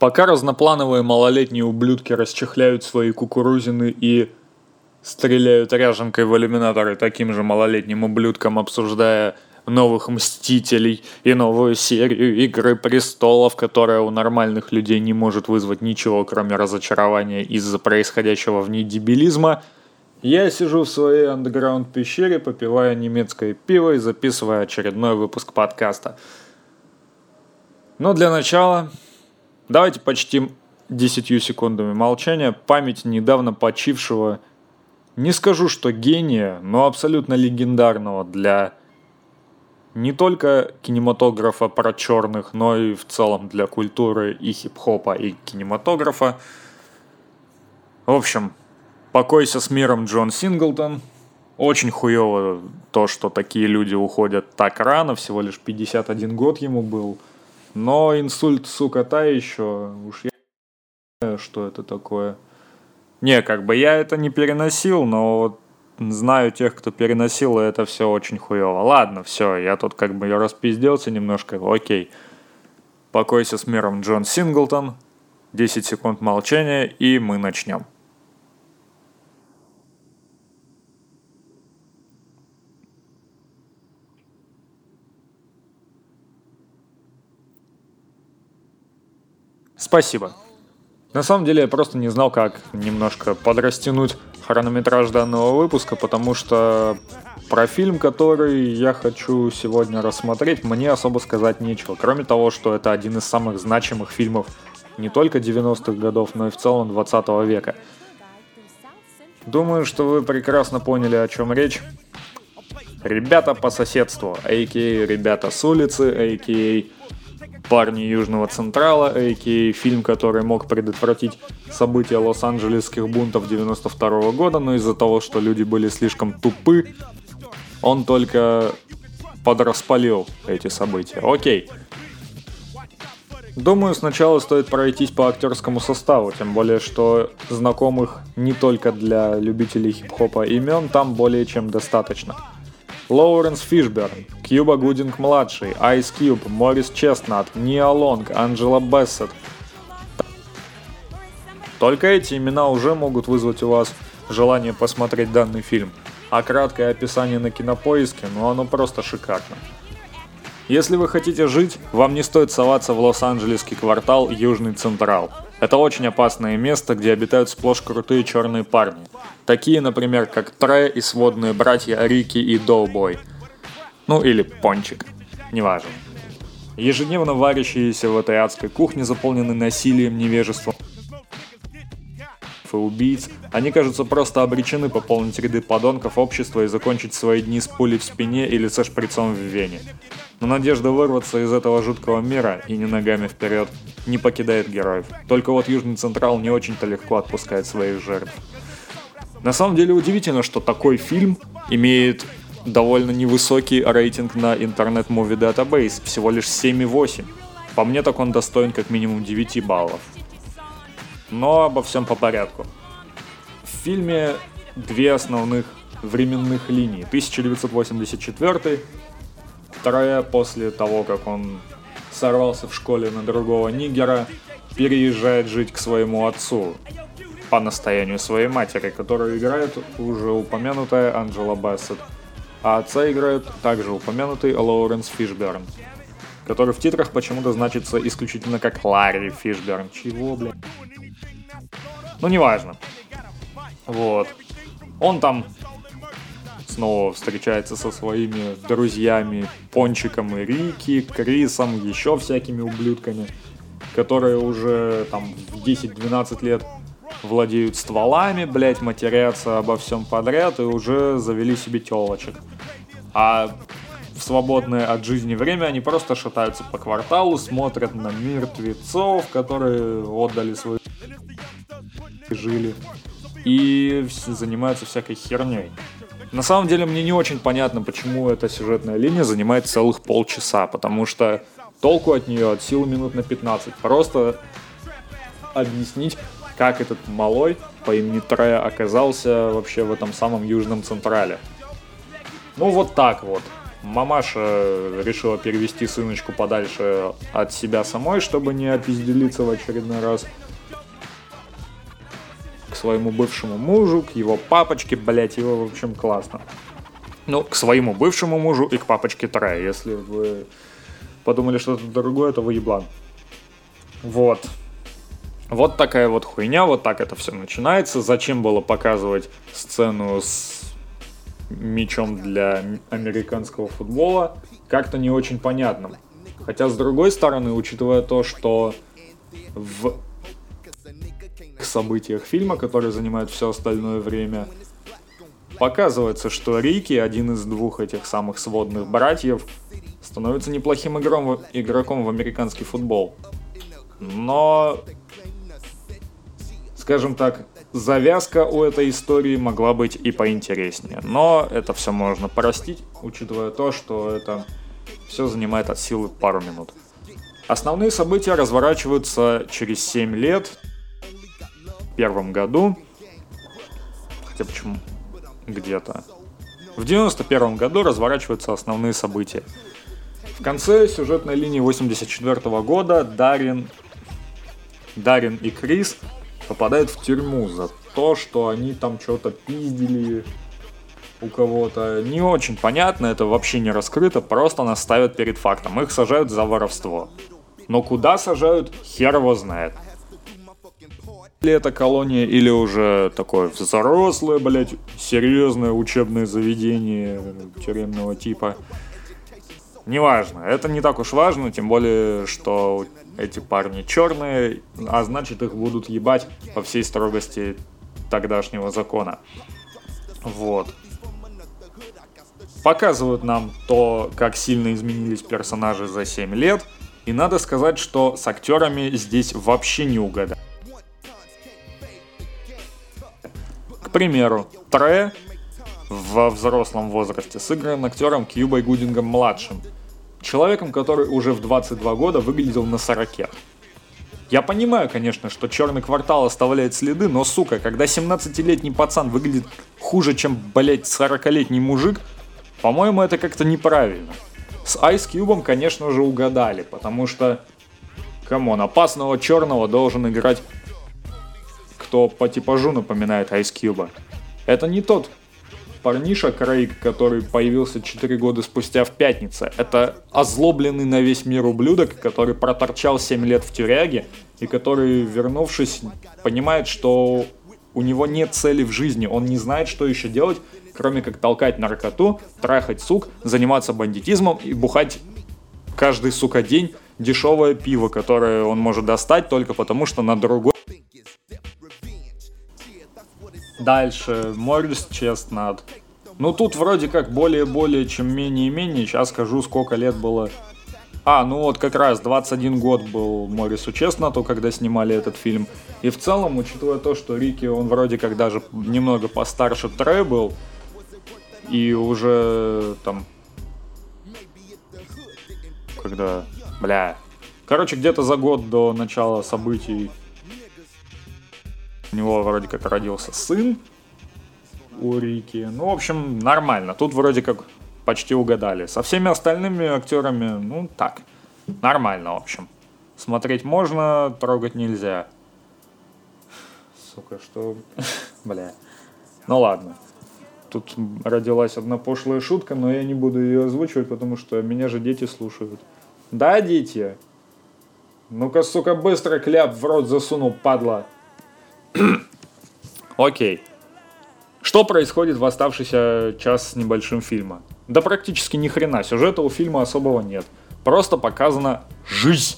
Пока разноплановые малолетние ублюдки расчехляют свои кукурузины и стреляют ряженкой в иллюминаторы таким же малолетним ублюдкам, обсуждая новых Мстителей и новую серию Игры Престолов, которая у нормальных людей не может вызвать ничего, кроме разочарования из-за происходящего в ней дебилизма, я сижу в своей андеграунд-пещере, попивая немецкое пиво и записывая очередной выпуск подкаста. Но для начала давайте почтим 10 секундами молчания память недавно почившего, не скажу, что гения, но абсолютно легендарного для не только кинематографа про черных, но и в целом для культуры и хип-хопа, и кинематографа. В общем, покойся с миром Джон Синглтон. Очень хуево то, что такие люди уходят так рано, всего лишь 51 год ему был. Но инсульт, сука, та еще, уж я знаю, что это такое. Не, как бы я это не переносил, но вот знаю тех, кто переносил, и это все очень хуево. Ладно, все, я тут как бы распизделся немножко, окей. Покойся с миром Джон Синглтон. 10 секунд молчания, и мы начнем. Спасибо. На самом деле я просто не знал, как немножко подрастянуть хронометраж данного выпуска, потому что про фильм, который я хочу сегодня рассмотреть, мне особо сказать нечего. Кроме того, что это один из самых значимых фильмов не только 90-х годов, но и в целом 20 века. Думаю, что вы прекрасно поняли, о чем речь. Ребята по соседству, а.к.а. ребята с улицы, а.к.а. «Парни Южного Централа», а.к.а. фильм, который мог предотвратить события Лос-Анджелесских бунтов 92 года, но из-за того, что люди были слишком тупы, он только подраспалил эти события. Окей. Думаю, сначала стоит пройтись по актерскому составу, тем более, что знакомых не только для любителей хип-хопа имен там более чем достаточно. Лоуренс Фишберн, Кьюба Гудинг-младший, Айс Кьюб, Морис Честнат, Ниа Лонг, Анджела Бессет. Только эти имена уже могут вызвать у вас желание посмотреть данный фильм. А краткое описание на кинопоиске, ну оно просто шикарно. Если вы хотите жить, вам не стоит соваться в Лос-Анджелесский квартал Южный Централ. Это очень опасное место, где обитают сплошь крутые черные парни. Такие, например, как Тре и сводные братья Рики и Доубой. Ну или Пончик. Неважно. Ежедневно варящиеся в этой адской кухне, заполненной насилием, невежеством и убийц, они кажутся просто обречены пополнить ряды подонков общества и закончить свои дни с пулей в спине или со шприцом в вене. Но надежда вырваться из этого жуткого мира и не ногами вперед не покидает героев. Только вот Южный Централ не очень-то легко отпускает своих жертв. На самом деле удивительно, что такой фильм имеет довольно невысокий рейтинг на интернет Movie Database, всего лишь 7,8. По мне так он достоин как минимум 9 баллов. Но обо всем по порядку. В фильме две основных временных линии. 1984, вторая после того, как он сорвался в школе на другого нигера, переезжает жить к своему отцу по настоянию своей матери, которую играет уже упомянутая Анджела Бассет. А отца играет также упомянутый Лоуренс Фишберн, который в титрах почему-то значится исключительно как Ларри Фишберн. Чего, блядь? Ну, неважно. Вот. Он там снова встречается со своими друзьями Пончиком и Рики, Крисом, еще всякими ублюдками, которые уже там в 10-12 лет владеют стволами, блять, матерятся обо всем подряд и уже завели себе телочек. А в свободное от жизни время они просто шатаются по кварталу, смотрят на мертвецов, которые отдали свою жили, и занимаются всякой херней. На самом деле мне не очень понятно, почему эта сюжетная линия занимает целых полчаса, потому что толку от нее от силы минут на 15. Просто объяснить, как этот малой по имени Трея оказался вообще в этом самом Южном Централе. Ну вот так вот. Мамаша решила перевести сыночку подальше от себя самой, чтобы не опизделиться в очередной раз к своему бывшему мужу, к его папочке, блять, его, в общем, классно. Ну, к своему бывшему мужу и к папочке Трая. Если вы подумали что-то другое, то вы еблан. Вот. Вот такая вот хуйня, вот так это все начинается. Зачем было показывать сцену с мячом для американского футбола, как-то не очень понятно. Хотя, с другой стороны, учитывая то, что в событиях фильма, которые занимают все остальное время, показывается, что Рики, один из двух этих самых сводных братьев, становится неплохим игром, игроком в американский футбол. Но скажем так, завязка у этой истории могла быть и поинтереснее. Но это все можно простить, учитывая то, что это все занимает от силы пару минут. Основные события разворачиваются через 7 лет, в первом году, хотя почему где-то. В 91 году разворачиваются основные события. В конце сюжетной линии 84 года Дарин, Дарин и Крис попадают в тюрьму за то, что они там что-то пиздили у кого-то. Не очень понятно, это вообще не раскрыто, просто нас ставят перед фактом. Их сажают за воровство. Но куда сажают, хер его знает. Или это колония, или уже такое взрослое, блядь, серьезное учебное заведение тюремного типа. Неважно, это не так уж важно, тем более, что эти парни черные, а значит их будут ебать по всей строгости тогдашнего закона. Вот. Показывают нам то, как сильно изменились персонажи за 7 лет. И надо сказать, что с актерами здесь вообще не угадать. К примеру, Тре во взрослом возрасте сыгран актером Кьюбой Гудингом младшим – человеком, который уже в 22 года выглядел на 40. Я понимаю, конечно, что черный квартал оставляет следы, но, сука, когда 17-летний пацан выглядит хуже, чем, блять, 40-летний мужик, по-моему, это как-то неправильно. С Ice Cube, конечно же, угадали, потому что, come on, опасного черного должен играть кто по типажу напоминает Ice Cube. Это не тот парниша Крейг, который появился 4 года спустя в пятнице, это озлобленный на весь мир ублюдок, который проторчал 7 лет в тюряге и который, вернувшись, понимает, что у него нет цели в жизни, он не знает, что еще делать, кроме как толкать наркоту, трахать сук, заниматься бандитизмом и бухать каждый, сука, день дешевое пиво, которое он может достать только потому, что на другой Дальше, Моррис Честнат. Ну тут вроде как более-более, чем менее-менее. Сейчас скажу, сколько лет было. А, ну вот как раз 21 год был Моррису Честнату, когда снимали этот фильм. И в целом, учитывая то, что Рики, он вроде как даже немного постарше Трэ был, и уже там... Когда... Бля... Короче, где-то за год до начала событий у него вроде как родился сын у Рики. Ну, в общем, нормально. Тут вроде как почти угадали. Со всеми остальными актерами, ну, так. Нормально, в общем. Смотреть можно, трогать нельзя. Сука, что... Бля. Ну ладно. Тут родилась одна пошлая шутка, но я не буду ее озвучивать, потому что меня же дети слушают. Да, дети? Ну-ка, сука, быстро кляп в рот засунул, падла. Окей. Что происходит в оставшийся час с небольшим фильма? Да практически ни хрена, сюжета у фильма особого нет. Просто показана жизнь,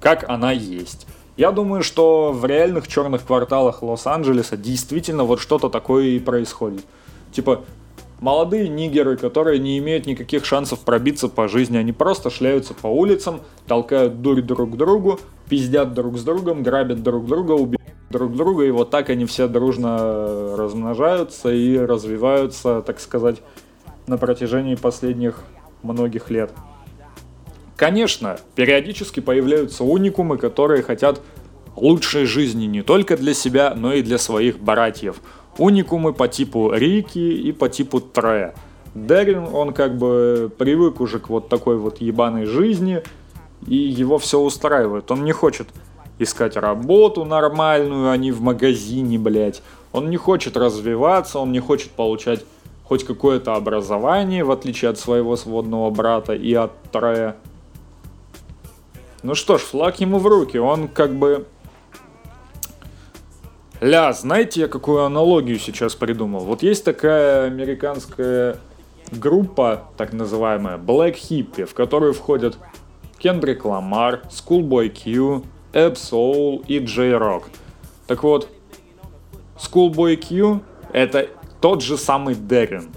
как она есть. Я думаю, что в реальных черных кварталах Лос-Анджелеса действительно вот что-то такое и происходит. Типа, молодые нигеры, которые не имеют никаких шансов пробиться по жизни, они просто шляются по улицам, толкают дурь друг к другу, пиздят друг с другом, грабят друг друга, убивают друг друга, и вот так они все дружно размножаются и развиваются, так сказать, на протяжении последних многих лет. Конечно, периодически появляются уникумы, которые хотят лучшей жизни не только для себя, но и для своих братьев. Уникумы по типу Рики и по типу Тре. Дерин, он как бы привык уже к вот такой вот ебаной жизни, и его все устраивает. Он не хочет искать работу нормальную, а не в магазине, блядь. Он не хочет развиваться, он не хочет получать хоть какое-то образование, в отличие от своего сводного брата и от Трея. Ну что ж, флаг ему в руки, он как бы... Ля, знаете, я какую аналогию сейчас придумал? Вот есть такая американская группа, так называемая, Black Hippie, в которую входят Кендрик Ламар, Schoolboy Q, Эб Soul и Джей Рок. Так вот, Schoolboy Q это тот же самый Дерин.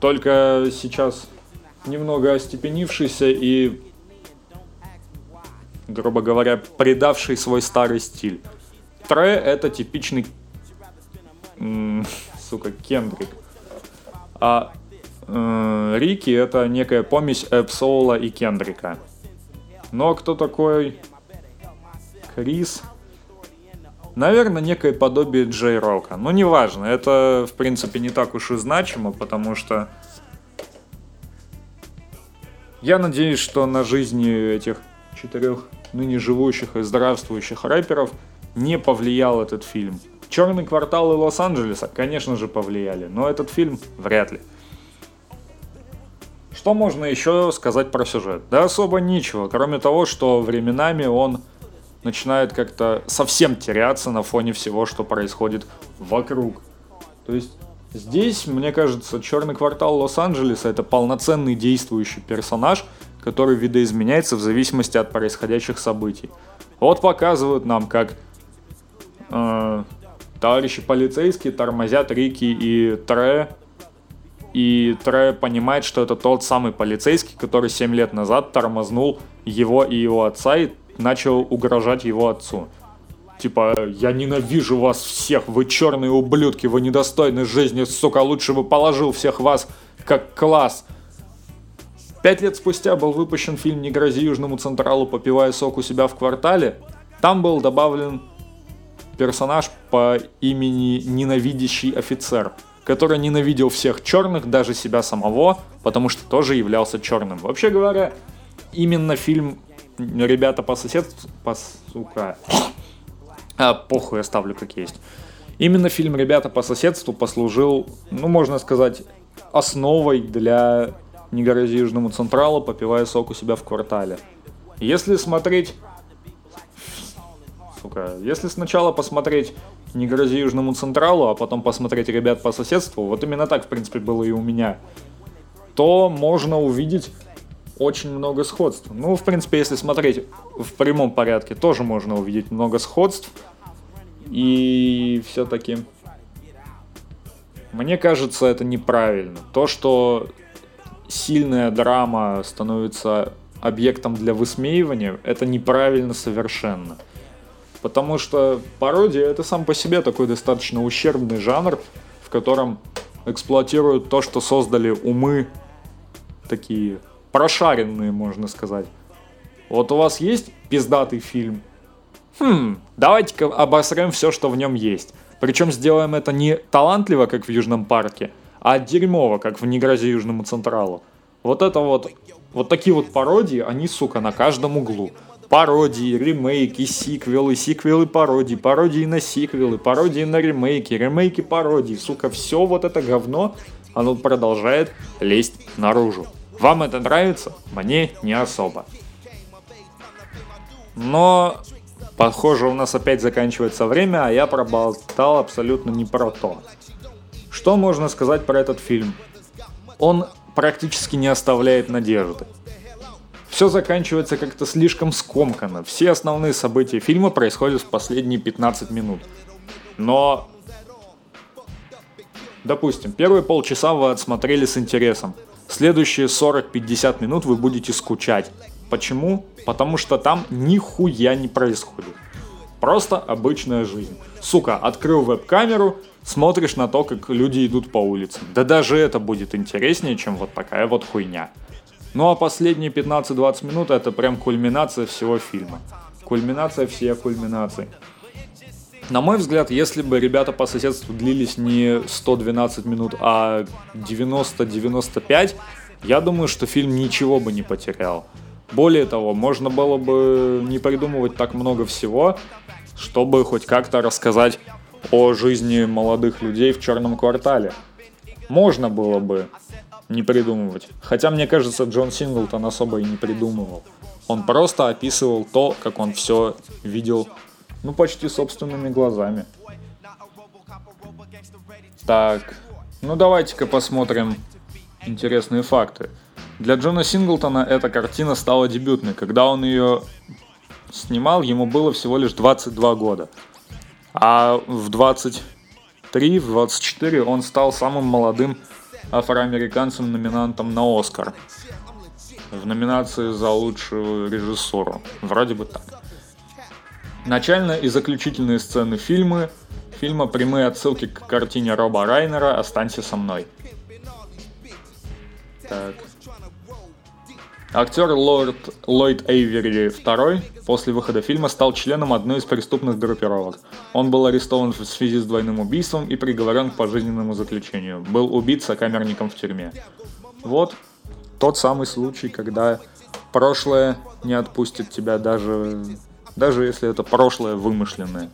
Только сейчас немного остепенившийся и, грубо говоря, предавший свой старый стиль. Тре это типичный, сука, Кендрик. А э, Рики это некая помесь Эпсоула и Кендрика. Но кто такой Крис? Наверное, некое подобие Джей Рока. Но неважно, это в принципе не так уж и значимо, потому что я надеюсь, что на жизни этих четырех ныне живущих и здравствующих рэперов не повлиял этот фильм. Черный квартал и Лос-Анджелеса, конечно же, повлияли, но этот фильм вряд ли. Что можно еще сказать про сюжет? Да особо ничего, кроме того, что временами он начинает как-то совсем теряться на фоне всего, что происходит вокруг. То есть здесь, мне кажется, Черный квартал Лос-Анджелеса это полноценный действующий персонаж, который видоизменяется в зависимости от происходящих событий. Вот показывают нам, как э, товарищи полицейские тормозят Рики и Тре, и Тре понимает, что это тот самый полицейский, который 7 лет назад тормознул его и его отца, и начал угрожать его отцу. Типа, я ненавижу вас всех, вы черные ублюдки, вы недостойны жизни, сука, лучше бы положил всех вас как класс. Пять лет спустя был выпущен фильм «Не грози Южному Централу, попивая сок у себя в квартале». Там был добавлен персонаж по имени Ненавидящий офицер, который ненавидел всех черных, даже себя самого, потому что тоже являлся черным. Вообще говоря, именно фильм ребята по соседству, по, сука, а, похуй, оставлю как есть. Именно фильм «Ребята по соседству» послужил, ну, можно сказать, основой для «Не грози Южному Централу, попивая сок у себя в квартале». Если смотреть... Сука, если сначала посмотреть «Не грози Южному Централу», а потом посмотреть «Ребят по соседству», вот именно так, в принципе, было и у меня, то можно увидеть очень много сходств. Ну, в принципе, если смотреть в прямом порядке, тоже можно увидеть много сходств. И все-таки мне кажется, это неправильно. То, что сильная драма становится объектом для высмеивания, это неправильно совершенно. Потому что пародия это сам по себе такой достаточно ущербный жанр, в котором эксплуатируют то, что создали умы такие прошаренные, можно сказать. Вот у вас есть пиздатый фильм? Хм, давайте-ка обосрем все, что в нем есть. Причем сделаем это не талантливо, как в Южном парке, а дерьмово, как в «Не грози Южному Централу». Вот это вот, вот такие вот пародии, они, сука, на каждом углу. Пародии, ремейки, сиквелы, сиквелы пародии, пародии на сиквелы, пародии на ремейки, ремейки пародии. Сука, все вот это говно, оно продолжает лезть наружу. Вам это нравится? Мне не особо. Но, похоже, у нас опять заканчивается время, а я проболтал абсолютно не про то. Что можно сказать про этот фильм? Он практически не оставляет надежды. Все заканчивается как-то слишком скомканно. Все основные события фильма происходят в последние 15 минут. Но, допустим, первые полчаса вы отсмотрели с интересом – Следующие 40-50 минут вы будете скучать. Почему? Потому что там нихуя не происходит. Просто обычная жизнь. Сука, открыл веб-камеру, смотришь на то, как люди идут по улице. Да даже это будет интереснее, чем вот такая вот хуйня. Ну а последние 15-20 минут это прям кульминация всего фильма. Кульминация всех кульминаций. На мой взгляд, если бы ребята по соседству длились не 112 минут, а 90-95, я думаю, что фильм ничего бы не потерял. Более того, можно было бы не придумывать так много всего, чтобы хоть как-то рассказать о жизни молодых людей в черном квартале. Можно было бы не придумывать. Хотя, мне кажется, Джон Синглтон особо и не придумывал. Он просто описывал то, как он все видел ну, почти собственными глазами. Так, ну давайте-ка посмотрим интересные факты. Для Джона Синглтона эта картина стала дебютной. Когда он ее снимал, ему было всего лишь 22 года. А в 23, в 24 он стал самым молодым афроамериканцем номинантом на Оскар. В номинации за лучшую режиссуру. Вроде бы так. Начальная и заключительные сцены фильмы, фильма прямые отсылки к картине Роба Райнера «Останься со мной». Так. Актер Лорд Ллойд Эйвери II после выхода фильма стал членом одной из преступных группировок. Он был арестован в связи с двойным убийством и приговорен к пожизненному заключению. Был убит сокамерником в тюрьме. Вот тот самый случай, когда прошлое не отпустит тебя даже даже если это прошлое вымышленное.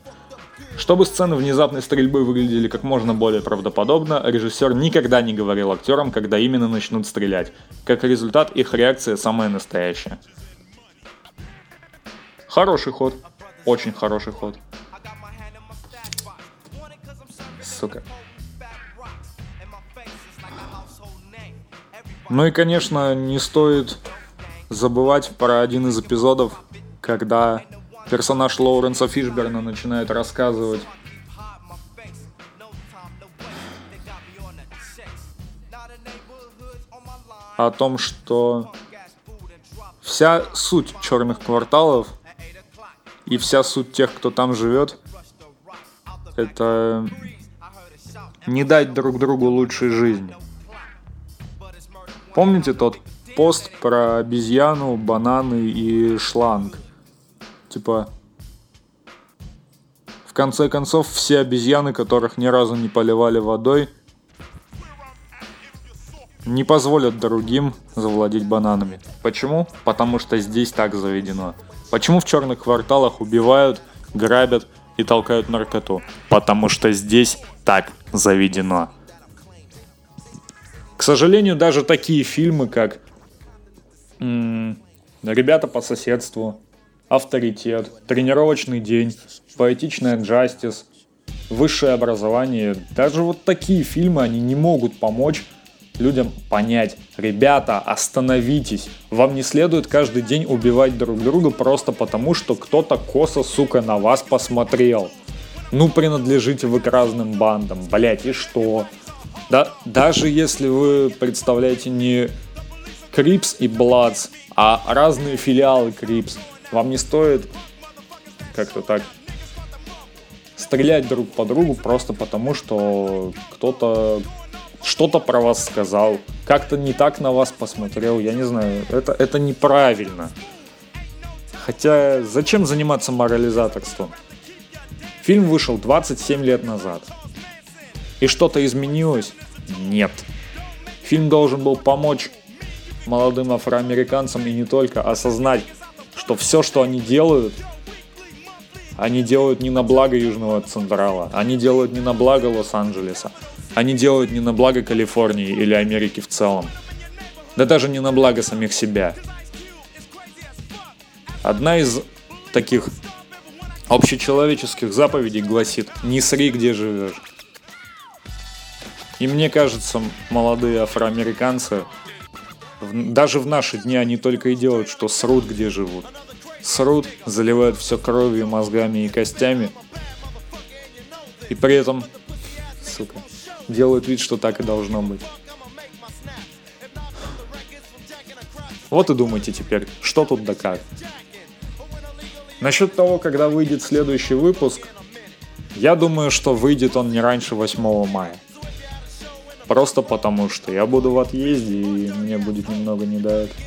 Чтобы сцены внезапной стрельбы выглядели как можно более правдоподобно, режиссер никогда не говорил актерам, когда именно начнут стрелять. Как результат, их реакция самая настоящая. Хороший ход. Очень хороший ход. Сука. Ну и, конечно, не стоит забывать про один из эпизодов, когда персонаж Лоуренса Фишберна начинает рассказывать о том, что вся суть черных кварталов и вся суть тех, кто там живет, это не дать друг другу лучшей жизни. Помните тот пост про обезьяну, бананы и шланг? Типа, в конце концов, все обезьяны, которых ни разу не поливали водой, не позволят другим завладеть бананами. Почему? Потому что здесь так заведено. Почему в черных кварталах убивают, грабят и толкают наркоту? Потому что здесь так заведено. К сожалению, даже такие фильмы, как м- «Ребята по соседству», авторитет, тренировочный день, поэтичная джастис, высшее образование. Даже вот такие фильмы, они не могут помочь людям понять, ребята, остановитесь, вам не следует каждый день убивать друг друга просто потому, что кто-то косо, сука, на вас посмотрел. Ну, принадлежите вы к разным бандам, блять, и что? Да, даже если вы представляете не Crips и Bloods, а разные филиалы Crips, вам не стоит как-то так стрелять друг по другу просто потому, что кто-то что-то про вас сказал, как-то не так на вас посмотрел, я не знаю, это, это неправильно. Хотя зачем заниматься морализаторством? Фильм вышел 27 лет назад. И что-то изменилось? Нет. Фильм должен был помочь молодым афроамериканцам и не только осознать, что все, что они делают, они делают не на благо Южного Централа, они делают не на благо Лос-Анджелеса, они делают не на благо Калифорнии или Америки в целом. Да даже не на благо самих себя. Одна из таких общечеловеческих заповедей гласит «Не сри, где живешь». И мне кажется, молодые афроамериканцы даже в наши дни они только и делают, что срут, где живут. Срут, заливают все кровью, мозгами и костями. И при этом, сука, делают вид, что так и должно быть. Вот и думайте теперь, что тут да как. Насчет того, когда выйдет следующий выпуск, я думаю, что выйдет он не раньше 8 мая. Просто потому, что я буду в отъезде, и мне будет немного не до этого.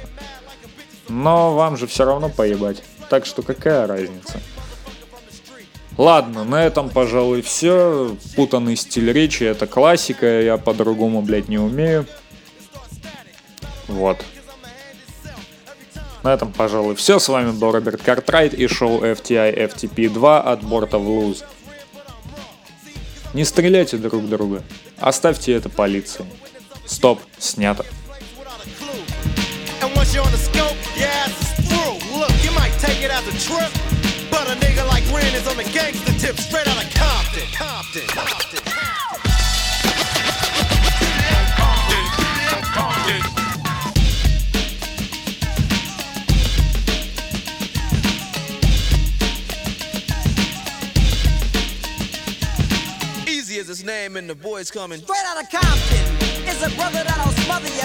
Но вам же все равно поебать. Так что какая разница? Ладно, на этом, пожалуй, все. Путанный стиль речи, это классика, я по-другому, блядь, не умею. Вот. На этом, пожалуй, все. С вами был Роберт Картрайт и шоу FTI FTP 2 от борта в луз. Не стреляйте друг друга. Оставьте это полиции. Стоп, снято. But a nigga like Ren is on the gangster tip straight out of Compton. Compton. Name and the boys coming straight out of Compton. Is a brother that'll smother your